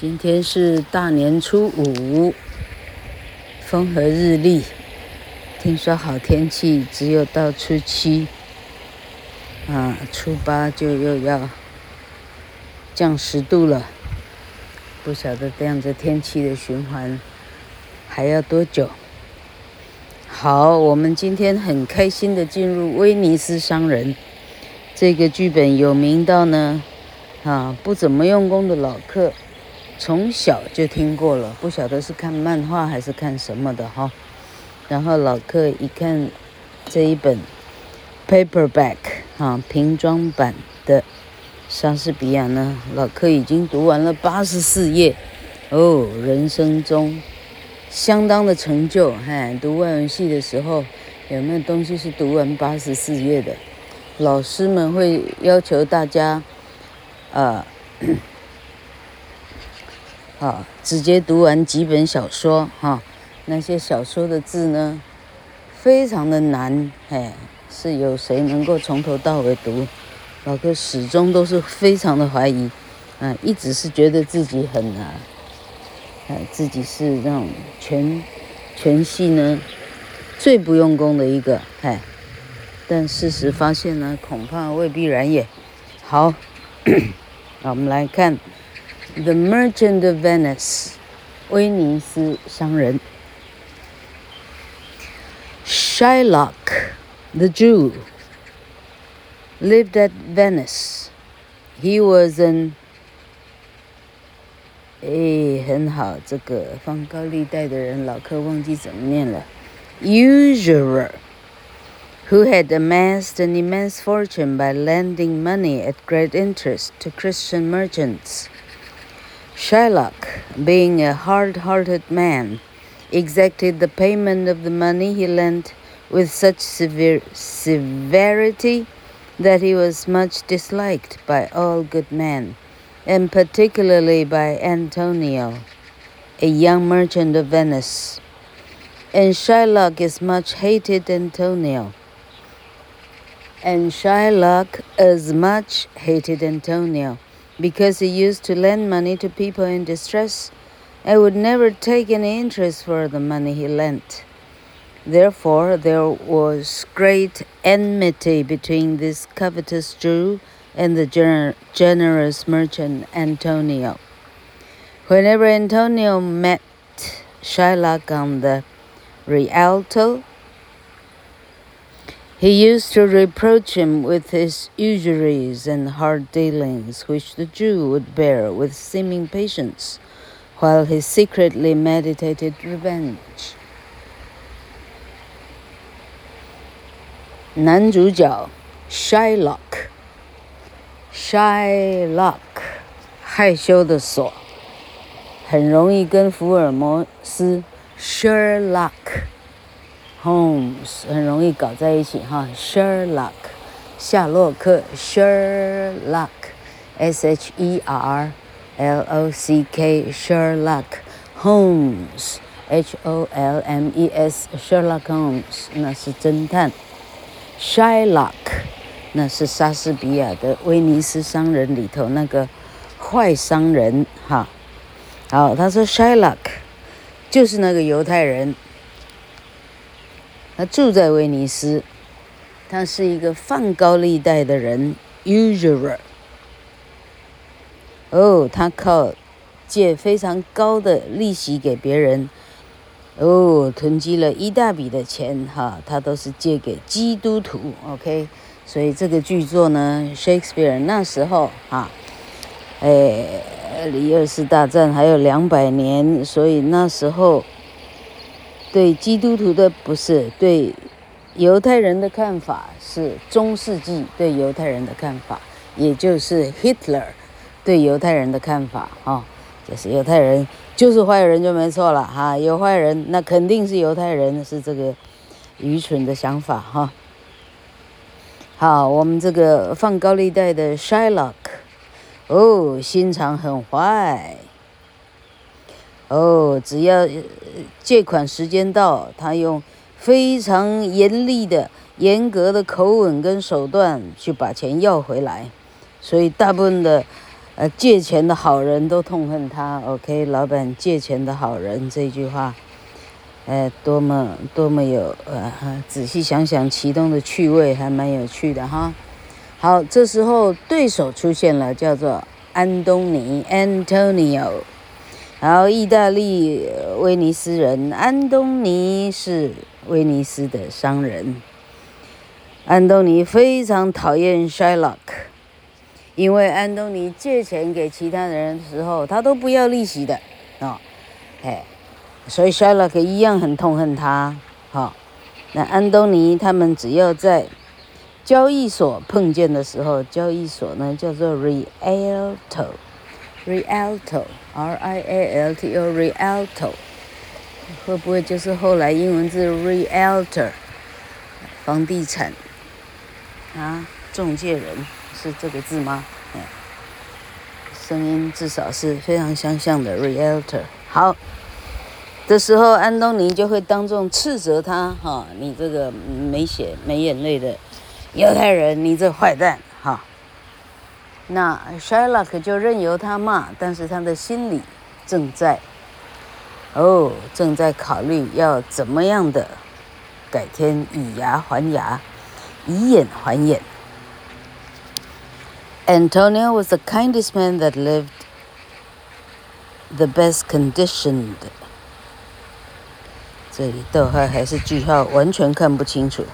今天是大年初五，风和日丽。听说好天气只有到初七，啊，初八就又要降十度了。不晓得这样子天气的循环还要多久？好，我们今天很开心的进入《威尼斯商人》这个剧本，有名到呢，啊，不怎么用功的老客。从小就听过了，不晓得是看漫画还是看什么的哈。然后老客一看这一本 paperback 啊平装版的莎士比亚呢，老客已经读完了八十四页哦，人生中相当的成就。嗨，读外文系的时候有没有东西是读完八十四页的？老师们会要求大家，呃。好，直接读完几本小说哈，那些小说的字呢，非常的难，哎，是有谁能够从头到尾读？老哥始终都是非常的怀疑，嗯，一直是觉得自己很难，哎，自己是那种全全系呢最不用功的一个，哎，但事实发现呢，恐怕未必然也。好，那我们来看。The Merchant of Venice，威尼斯商人。Shylock, the Jew, lived at Venice. He was an 哎，很好，这个放高利贷的人，老客忘记怎么念了。Usurer, who had amassed an immense fortune by lending money at great interest to Christian merchants. Shylock, being a hard-hearted man, exacted the payment of the money he lent with such severe severity that he was much disliked by all good men, and particularly by Antonio, a young merchant of Venice. And Shylock as much hated Antonio. And Shylock as much hated Antonio because he used to lend money to people in distress and would never take any interest for the money he lent. Therefore, there was great enmity between this covetous Jew and the gener generous merchant Antonio. Whenever Antonio met Shylock on the Rialto, he used to reproach him with his usuries and hard dealings, which the Jew would bear with seeming patience, while he secretly meditated revenge. 男主角 Shylock，Shylock，害羞的索，很容易跟福尔摩斯 Sherlock。 Holmes 很容易搞在一起哈，Sherlock，夏洛克，Sherlock，S H E R L O C K，Sherlock，Holmes，H O L M E S，Sherlock Holmes 那是侦探，Shylock 那是莎士比亚的威尼斯商人里头那个坏商人哈。好，他说 Shylock 就是那个犹太人。他住在威尼斯，他是一个放高利贷的人，usurer。哦，他靠借非常高的利息给别人，哦，囤积了一大笔的钱哈，他都是借给基督徒，OK。所以这个剧作呢，Shakespeare 那时候哈，哎，离二次大战还有两百年，所以那时候。对基督徒的不是，对犹太人的看法是中世纪对犹太人的看法，也就是 Hitler 对犹太人的看法啊，就是犹太人就是坏人就没错了哈，有坏人那肯定是犹太人，是这个愚蠢的想法哈。好，我们这个放高利贷的 Shylock，哦，心肠很坏。哦只要借款时间到，他用非常严厉的、严格的口吻跟手段去把钱要回来，所以大部分的呃，借钱的好人都痛恨他。OK，老板借钱的好人这句话，呃，多么多么有呃，仔细想想，其中的趣味还蛮有趣的哈。好，这时候对手出现了，叫做安东尼 （Antonio）。然后，意大利威尼斯人安东尼是威尼斯的商人。安东尼非常讨厌 Shylock，因为安东尼借钱给其他人的时候，他都不要利息的啊，哎，所以 Shylock 一样很痛恨他。好，那安东尼他们只要在交易所碰见的时候，交易所呢叫做 Rialto。R I A L T O Realto，会不会就是后来英文字 Realtor，房地产啊，中介人是这个字吗？嗯，声音至少是非常相像的 Realtor。好，这时候安东尼就会当众斥责他，哈，你这个没血没眼泪的犹太人，你这坏蛋，那 Shylock 就任由他骂，但是他的心里正在哦，正在考虑要怎么样的改天以牙还牙，以眼还眼。Antonio was the kindest man that lived, the best conditioned。这里逗号还是句号，完全看不清楚。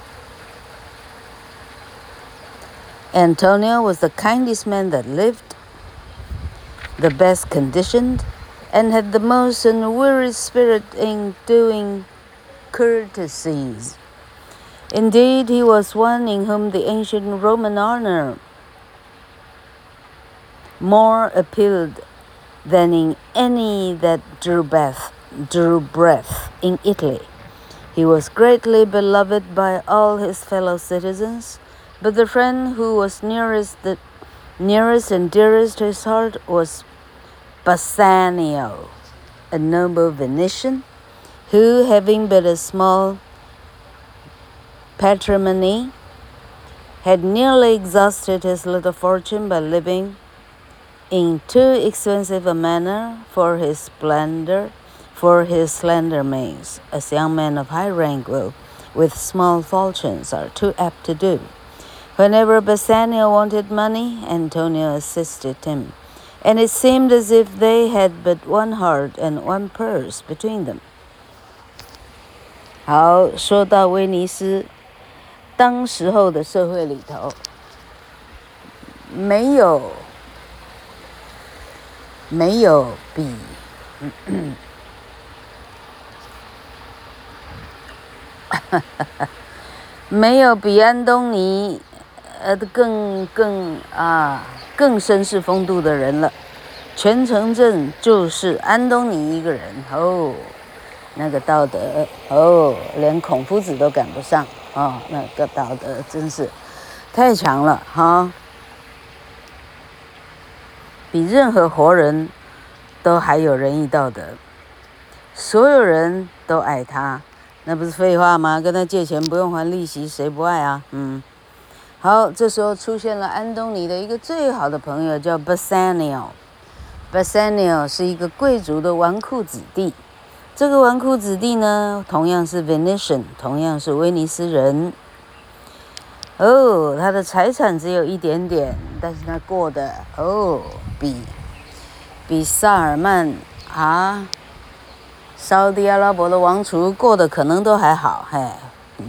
Antonio was the kindest man that lived, the best conditioned, and had the most unwearied spirit in doing courtesies. Indeed, he was one in whom the ancient Roman honor more appealed than in any that drew breath, drew breath in Italy. He was greatly beloved by all his fellow citizens but the friend who was nearest the nearest and dearest to his heart was Bassanio, a noble Venetian, who, having but a small patrimony, had nearly exhausted his little fortune by living in too expensive a manner for his splendor, for his slender means, as young men of high rank will, with small fortunes, are too apt to do. Whenever Bassanio wanted money, Antonio assisted him, and it seemed as if they had but one heart and one purse between them. 好，说到威尼斯，当时候的社会里头，没有没有比。没有比安东尼。 呃，更更啊，更绅士风度的人了。全城镇就是安东尼一个人哦，那个道德哦，连孔夫子都赶不上啊、哦，那个道德真是太强了哈，比任何活人都还有仁义道德，所有人都爱他，那不是废话吗？跟他借钱不用还利息，谁不爱啊？嗯。好，这时候出现了安东尼的一个最好的朋友，叫 Bassanio。Bassanio 是一个贵族的纨绔子弟。这个纨绔子弟呢，同样是 Venetian，同样是威尼斯人。哦，他的财产只有一点点，但是他过得哦，比比萨尔曼啊，沙乌地阿拉伯的王储过得可能都还好。嘿，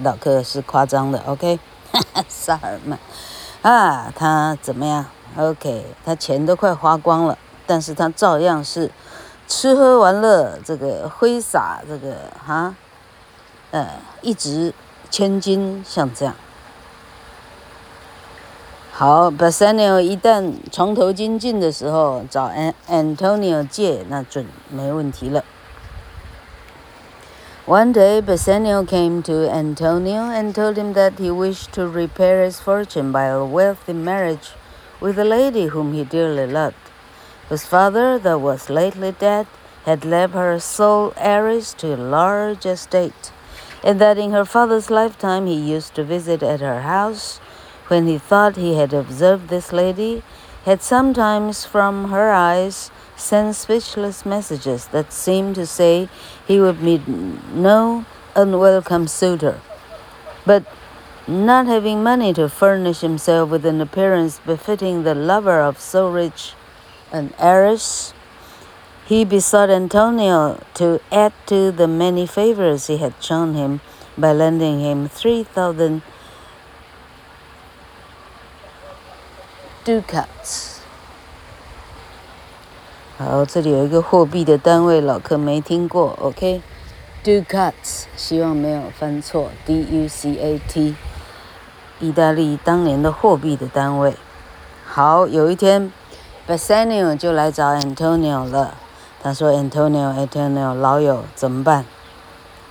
老克是夸张的，OK。萨尔曼，啊，他怎么样？OK，他钱都快花光了，但是他照样是吃喝玩乐，这个挥洒，这个哈，呃，一掷千金，像这样。好，Bassanio 一旦床头金进的时候，找 An Antonio 借，那准没问题了。One day, Bassanio came to Antonio and told him that he wished to repair his fortune by a wealthy marriage with a lady whom he dearly loved, whose father, that was lately dead, had left her sole heiress to a large estate, and that in her father's lifetime he used to visit at her house. When he thought he had observed this lady, had sometimes from her eyes sent speechless messages that seemed to say he would meet no unwelcome suitor. But not having money to furnish himself with an appearance befitting the lover of so rich an heiress, he besought Antonio to add to the many favors he had shown him by lending him 3,000 ducats. 好，这里有一个货币的单位，老客没听过，OK？Ducats，希望没有翻错，D-U-C-A-T，意大利当年的货币的单位。好，有一天，Bassanio 就来找 Antonio 了。他说：“Antonio，Antonio，老友怎么办？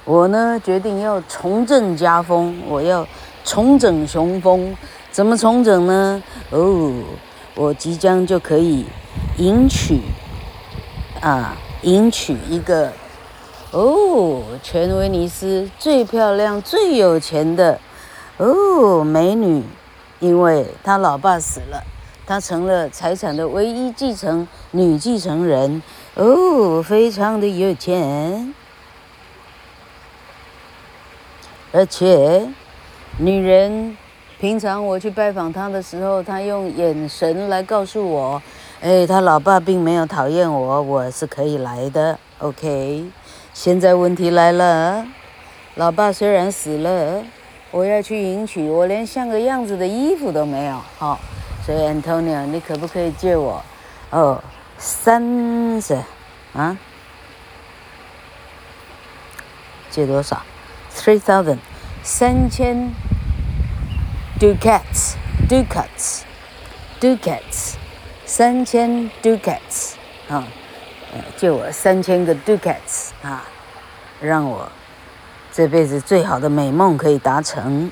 我呢决定要重振家风，我要重整雄风。怎么重整呢？哦，我即将就可以迎娶啊，迎娶一个哦，全威尼斯最漂亮、最有钱的哦美女，因为她老爸死了，她成了财产的唯一继承女继承人。”哦，非常的有钱，而且女人平常我去拜访她的时候，她用眼神来告诉我，哎，他老爸并没有讨厌我，我是可以来的。OK，现在问题来了，老爸虽然死了，我要去迎娶，我连像个样子的衣服都没有。好，所以 Antonio，你可不可以借我？哦。三十啊？借多少？Three thousand，三千 ducats，ducats，ducats，三千 ducats 啊！借我三千个 ducats 啊，让我这辈子最好的美梦可以达成。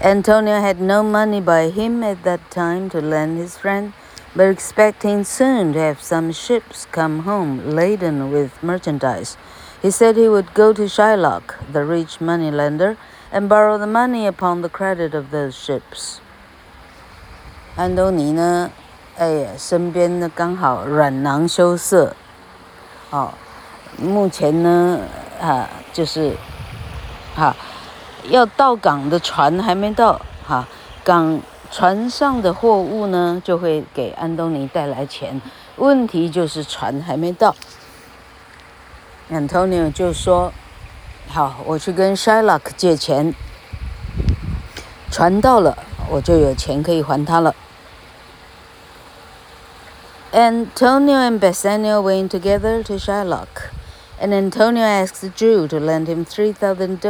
Antonio had no money by him at that time to lend his friend. but expecting soon to have some ships come home laden with merchandise. He said he would go to Shylock, the rich moneylender, and borrow the money upon the credit of those ships. 安东尼呢？哎呀，身边呢刚好软囊羞涩，哦，目前呢，啊，就是，哈、要到港的船还没到，哈、港。船上的货物呢，就会给安东尼带来钱。问题就是船还没到。Antonio 就说：“好，我去跟 Shylock 借钱。船到了，我就有钱可以还他了。” Antonio and Bassanio went together to Shylock, and Antonio asked the Jew to lend him three thousand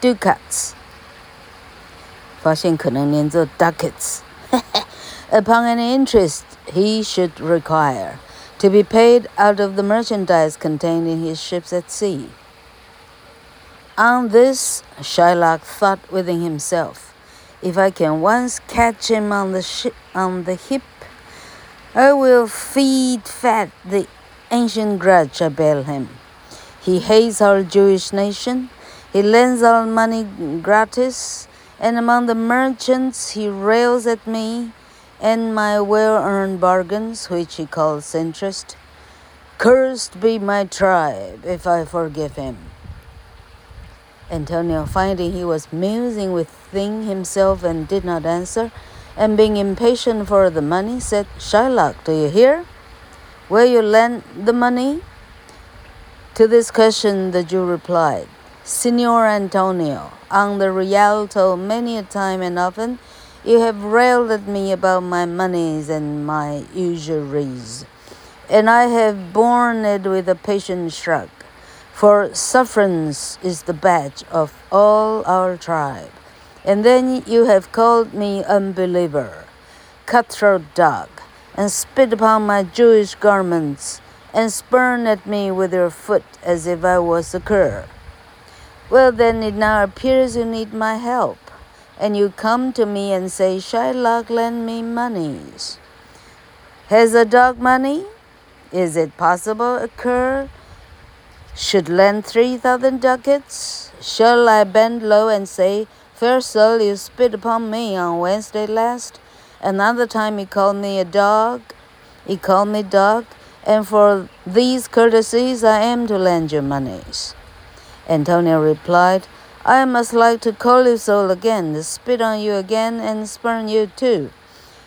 ducats. 发现可能连着 ducats upon an interest he should require to be paid out of the merchandise contained in his ships at sea. On this, Shylock thought within himself, if I can once catch him on the ship on the hip, I will feed fat the ancient grudge I bear him. He hates our Jewish nation. He lends our money gratis and among the merchants he rails at me and my well earned bargains, which he calls interest. Cursed be my tribe if I forgive him. Antonio, finding he was musing within himself and did not answer, and being impatient for the money, said, Shylock, do you hear? Will you lend the money? To this question the Jew replied, Signor Antonio, on the Rialto many a time and often, you have railed at me about my moneys and my usuries, and I have borne it with a patient shrug, for sufferance is the badge of all our tribe. And then you have called me unbeliever, cutthroat dog, and spit upon my Jewish garments, and spurn at me with your foot as if I was a cur. Well, then it now appears you need my help, and you come to me and say, Shylock, lend me monies. Has a dog money? Is it possible a cur should lend three thousand ducats? Shall I bend low and say, Fair soul, you spit upon me on Wednesday last. Another time, you called me a dog. He called me dog. And for these courtesies, I am to lend you monies. Antonio replied, I must like to call you so again, spit on you again, and spurn you too.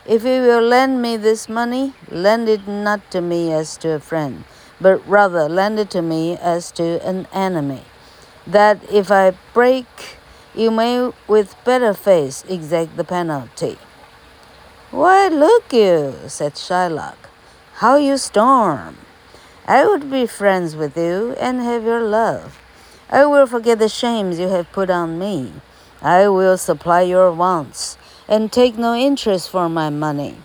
If you will lend me this money, lend it not to me as to a friend, but rather lend it to me as to an enemy, that if I break you may with better face exact the penalty. Why, look you, said Shylock, how you storm. I would be friends with you and have your love. I will forget the shames you have put on me. I will supply your wants and take no interest for my money.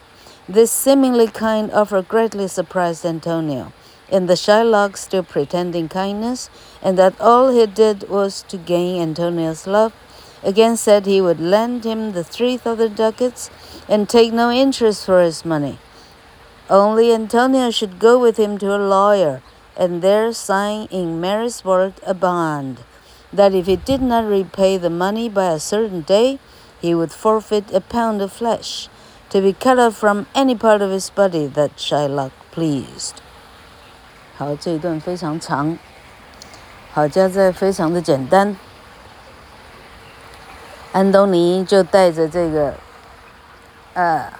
This seemingly kind offer greatly surprised Antonio, and the Shylock still pretending kindness, and that all he did was to gain Antonio's love, again said he would lend him the three thousand ducats and take no interest for his money. Only Antonio should go with him to a lawyer and there sign in Mary'sburg a bond that if he did not repay the money by a certain day, he would forfeit a pound of flesh, to be cut off from any part of his body that Shylock pleased. 好，这一段非常长，好，加在非常的简单。安东尼就带着这个，呃，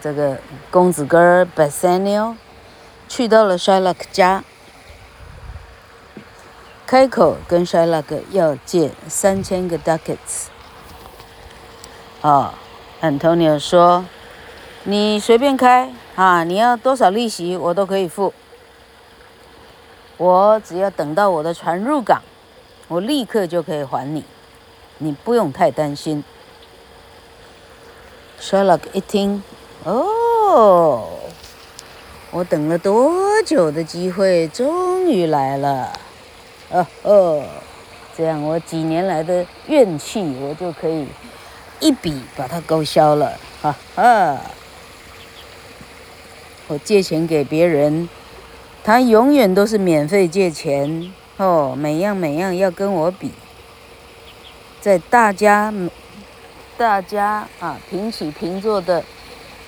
这个公子哥儿 Bassanio 去到了 Shylock 家，开口跟 Shylock 要借三千个 ducats。啊，Antonio 说：“你随便开啊，你要多少利息我都可以付。我只要等到我的船入港，我立刻就可以还你。”你不用太担心。Shylock 一听，哦，我等了多久的机会终于来了，哦哦，这样我几年来的怨气我就可以一笔把它勾销了，哈哈。我借钱给别人，他永远都是免费借钱，哦，每样每样要跟我比。在大家，大家啊平起平坐的，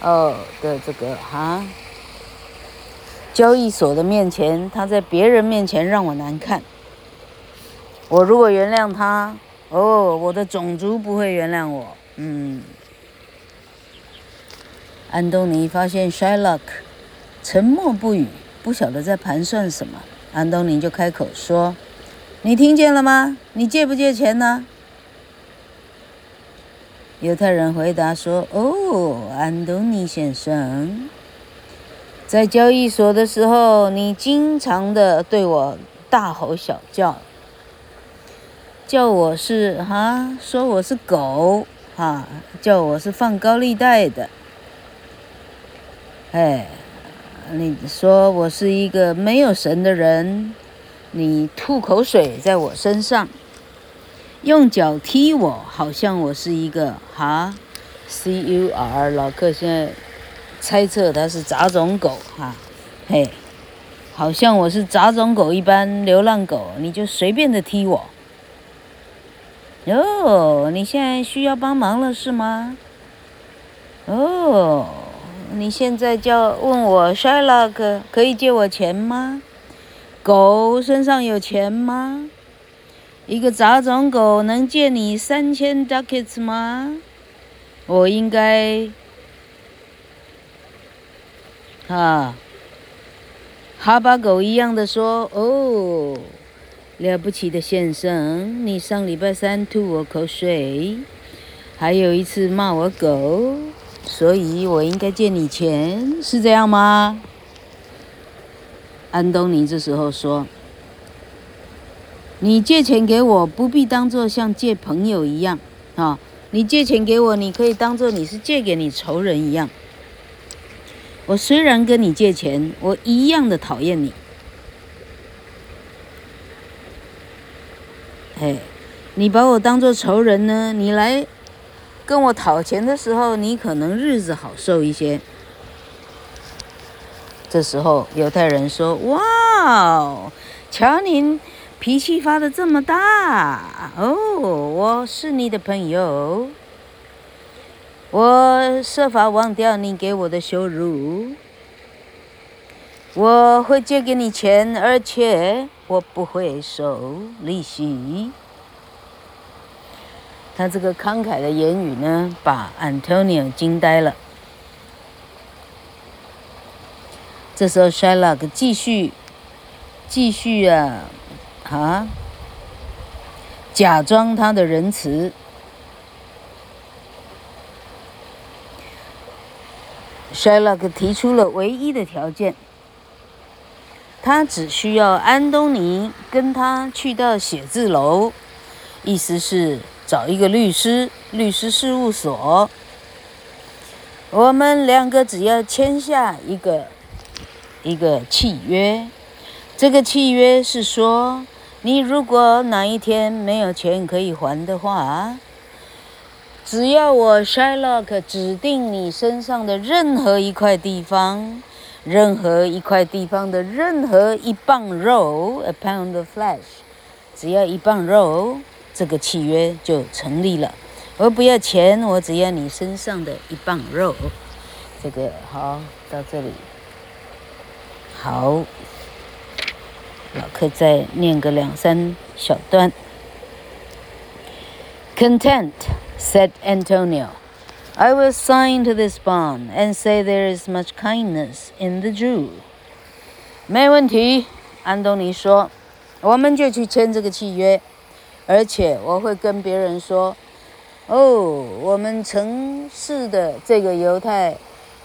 哦的这个哈交易所的面前，他在别人面前让我难看。我如果原谅他，哦，我的种族不会原谅我。嗯。安东尼发现 Shylock 沉默不语，不晓得在盘算什么。安东尼就开口说：“你听见了吗？你借不借钱呢？”犹太人回答说：“哦，安东尼先生，在交易所的时候，你经常的对我大吼小叫，叫我是哈，说我是狗哈，叫我是放高利贷的。哎，你说我是一个没有神的人，你吐口水在我身上。”用脚踢我，好像我是一个哈，C U R。老客现在猜测他是杂种狗哈，嘿，好像我是杂种狗一般流浪狗，你就随便的踢我。哦，你现在需要帮忙了是吗？哦，你现在叫问我 Shylock 可以借我钱吗？狗身上有钱吗？一个杂种狗能借你三千 ducats 吗？我应该，啊，哈巴狗一样的说：“哦，了不起的先生，你上礼拜三吐我口水，还有一次骂我狗，所以我应该借你钱，是这样吗？”安东尼这时候说。你借钱给我，不必当做像借朋友一样，啊，你借钱给我，你可以当做你是借给你仇人一样。我虽然跟你借钱，我一样的讨厌你。嘿，你把我当做仇人呢？你来跟我讨钱的时候，你可能日子好受一些。这时候犹太人说：“哇，瞧您。”脾气发得这么大？哦，我是你的朋友，我设法忘掉你给我的羞辱。我会借给你钱，而且我不会收利息。他这个慷慨的言语呢，把 Antonio 惊呆了。这时候 Shylock 继续，继续啊，啊，假装他的仁慈。Shylock 提出了唯一的条件。他只需要安东尼跟他去到写字楼，意思是找一个律师，律师事务所。我们两个只要签下一个一个契约，这个契约是说，你如果哪一天没有钱可以还的话，只要我 Shylock 指定你身上的任何一块地方。任何一块地方的任何一磅肉，a pound of flesh，只要一磅肉，这个契约就成立了。我不要钱，我只要你身上的一磅肉。这个好，到这里。好，老克再念个两三小段。Content, said Antonio. I will sign to this bond and say there is much kindness in the Jew. 没问题，安东尼说，我们就去签这个契约，而且我会跟别人说，哦，我们城市的这个犹太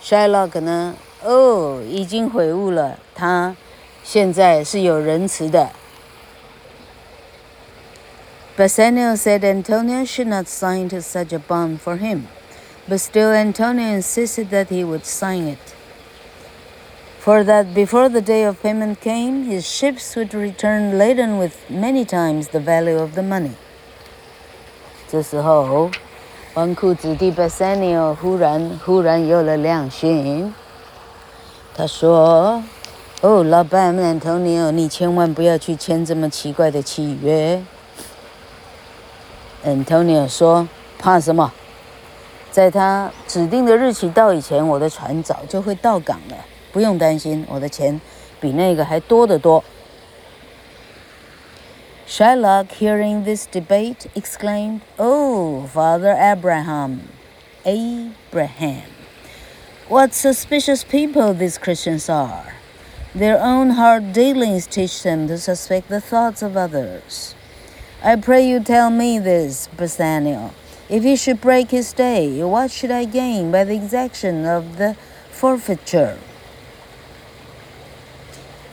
Shylock 呢，哦，已经悔悟了，他现在是有仁慈的。Bassanio said Antonio should not sign to such a bond for him. But still, Antonio insisted that he would sign it, for that before the day of payment came, his ships would return laden with many times the value of the money. 这时候，纨绔子弟 Bassanio 忽然忽然有了良心。他说：“哦，老板 Antonio，你千万不要去签这么奇怪的契约。” Antonio 说：“怕什么？”在他指定的日期到以前，我的船早就会到港了，不用担心，我的钱比那个还多得多。Shylock, hearing this debate, exclaimed, "Oh, Father Abraham, Abraham, what suspicious people these Christians are! Their own hard dealings teach them to suspect the thoughts of others. I pray you tell me this, Bassanio." If he should break his day, what should I gain by the exaction of the forfeiture?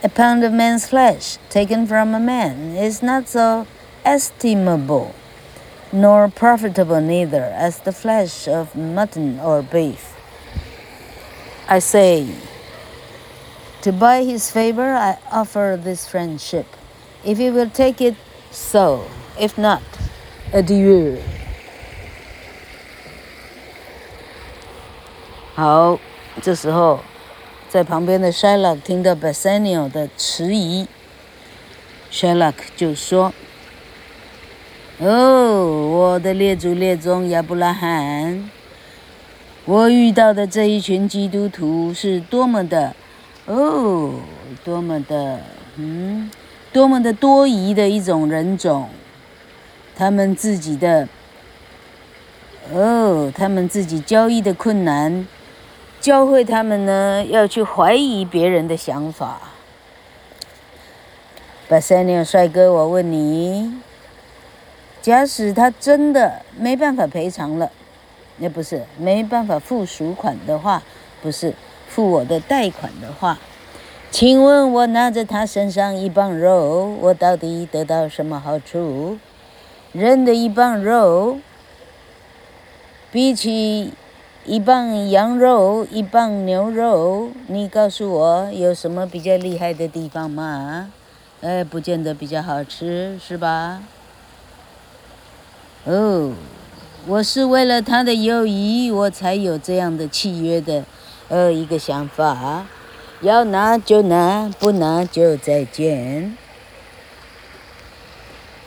A pound of man's flesh taken from a man is not so estimable, nor profitable neither, as the flesh of mutton or beef. I say, to buy his favor, I offer this friendship. If he will take it, so. If not, adieu. 好，这时候， 在旁边的 Shylock 听到 Bassanio 的迟疑，Shylock 就说：“哦，我的列祖列宗亚伯拉罕，我遇到的这一群基督徒是多么的，哦，多么的，嗯，多么的多疑的一种人种，他们自己的，哦，他们自己交易的困难。”教会他们呢，要去怀疑别人的想法。八三六帅哥，我问你，假使他真的没办法赔偿了，那不是没办法付赎款的话，不是付我的贷款的话，请问我拿着他身上一磅肉，我到底得到什么好处？人的一磅肉，比起……一磅羊肉，一磅牛肉，你告诉我有什么比较厉害的地方吗？哎，不见得比较好吃，是吧？哦，我是为了他的友谊，我才有这样的契约的，呃，一个想法，要拿就拿，不拿就再见。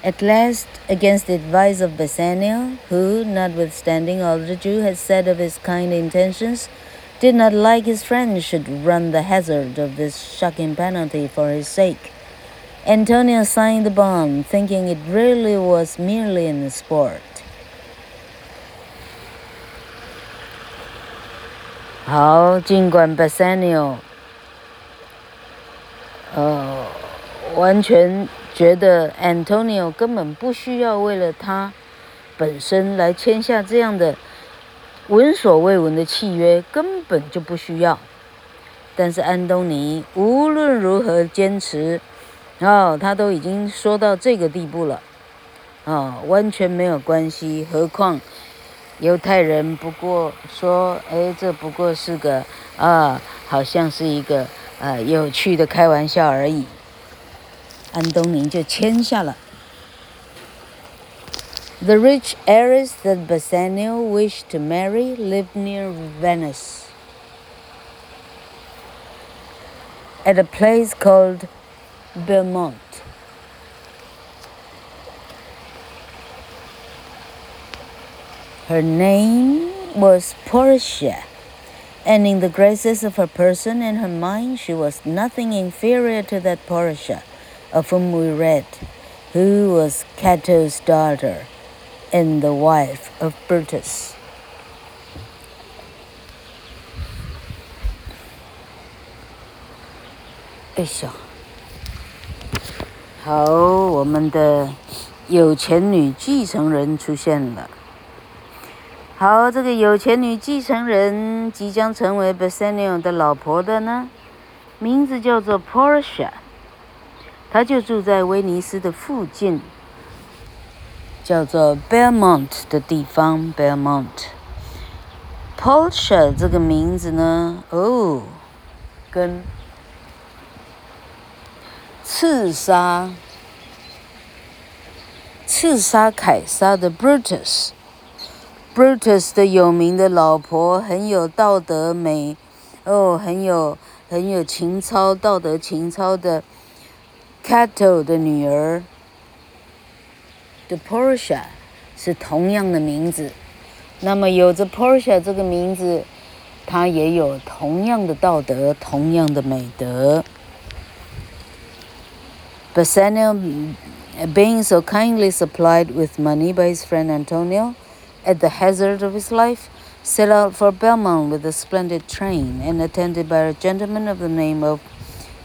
At last, against the advice of Bassanio, who, notwithstanding all the Jew had said of his kind intentions, did not like his friend should run the hazard of this shocking penalty for his sake, Antonio signed the bond, thinking it really was merely in sport. 好，尽管 Bassanio，呃， 完全。觉得 Antonio 根本不需要为了他本身来签下这样的闻所未闻的契约，根本就不需要。但是安东尼无论如何坚持，哦，他都已经说到这个地步了，哦，完全没有关系。何况犹太人不过说，哎，这不过是个啊，好像是一个啊有趣的开玩笑而已。安东尼就签下了。The rich heiress that Bassanio wished to marry lived near Venice, at a place called Belmont. Her name was Portia, and in the graces of her person and her mind, she was nothing inferior to that Portia Of whom we read, who was Cato's daughter and the wife of Brutus. 哎呦，好，我们的有钱女继承人出现了。好，这个有钱女继承人即将成为 Bassanio 的老婆的呢，名字叫做 Portia。他就住在威尼斯的附近，叫做 Belmont 的地方。Belmont，Portia 这个名字呢，哦，跟刺杀刺杀凯撒的 Brutus，Brutus 的有名的老婆，很有道德美，哦，很有很有情操，道德情操的。Cato 的女儿的 Portia 是同样的名字，那么有着 Portia 这个名字，她也有同样的道德，同样的美德。Bassanio, being so kindly supplied with money by his friend Antonio, at the hazard of his life, set out for Belmont with a splendid train and attended by a gentleman of the name of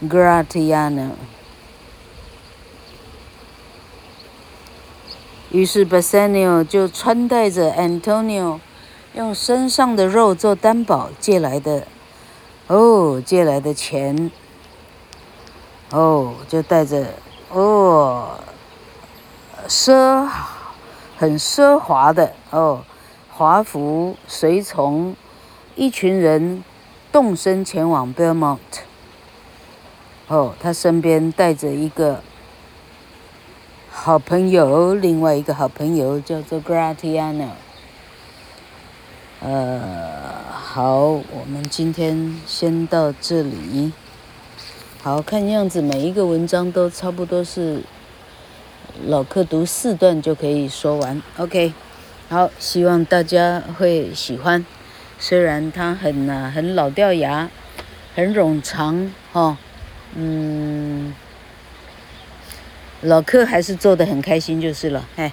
Gratiano. 于是 Bassanio 就穿戴着 Antonio 用身上的肉做担保借来的，哦，借来的钱，哦，就带着哦，奢很奢华的哦，华服随从一群人动身前往 Belmont。哦，他身边带着一个。好朋友，另外一个好朋友叫做 Gratiano。呃，好，我们今天先到这里。好，看样子每一个文章都差不多是老客读四段就可以说完。OK，好，希望大家会喜欢。虽然它很啊很老掉牙，很冗长，哈、嗯。老客还是做的很开心就是了，哎。